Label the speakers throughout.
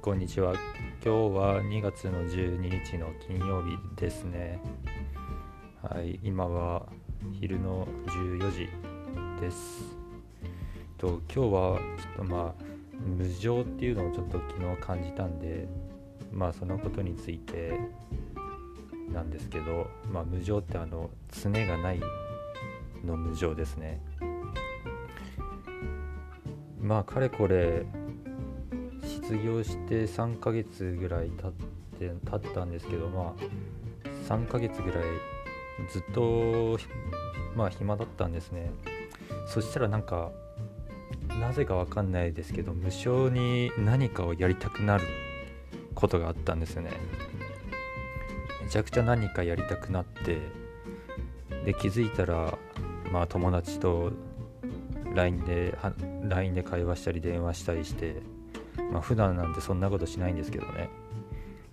Speaker 1: こんにちは。今日は2月の12日の金曜日ですね。はい、今は昼の14時です。と今日はちょっとまあ無常っていうのをちょっと昨日感じたんで、まあそのことについてなんですけど、まあ無常ってあの常がないの無常ですね。まあかれこれ卒業して3ヶ月ぐらい経って経ったんですけどまあ3ヶ月ぐらいずっとまあ暇だったんですね。そしたらなんかなぜかわかんないですけど無性に何かをやりたくなることがあったんですよね。めちゃくちゃ何かやりたくなってで気づいたらまあ友達と LINE で LINE で会話したり電話したりしてまあ普段なんてそんなことしないんですけどね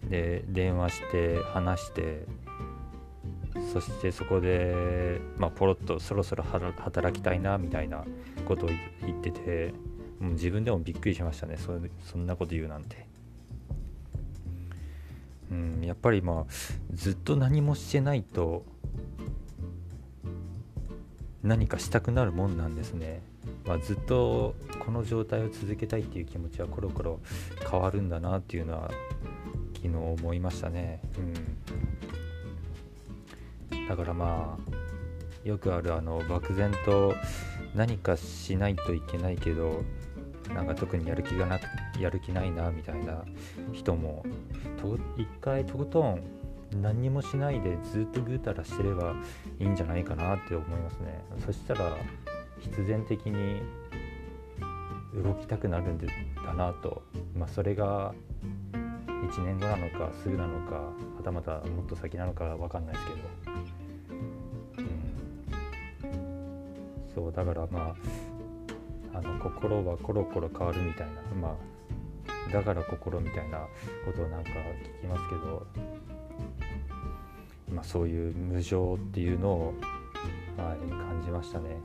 Speaker 1: で電話して話してそしてそこで、まあ、ポロッとそろそろ働きたいなみたいなことを言っててもう自分でもびっくりしましたねそそんなこと言うなんて。うん、やっぱりまあずっと何もしてないと何かしたくなるもんなんですね。まあ、ずっとこの状態を続けたいっていう気持ちはコロコロ変わるんだなっていうのは昨日思いましたね。うん、だからまあよくあるあの漠然と何かしないといけないけどなんか特にやる気がなくやる気ないなみたいな人もと一回とことん何にもしないでずっとぐうたらしてればいいんじゃないかなって思いますねそしたら必然的に動きたくなるんだなと、まあ、それが1年後なのかすぐなのかはたまたもっと先なのか分かんないですけど、うん、そうだからまああの心はコロコロ変わるみたいなまあだから心みたいなことをなんか聞きますけど、まあ、そういう無常っていうのを、はい、感じましたね。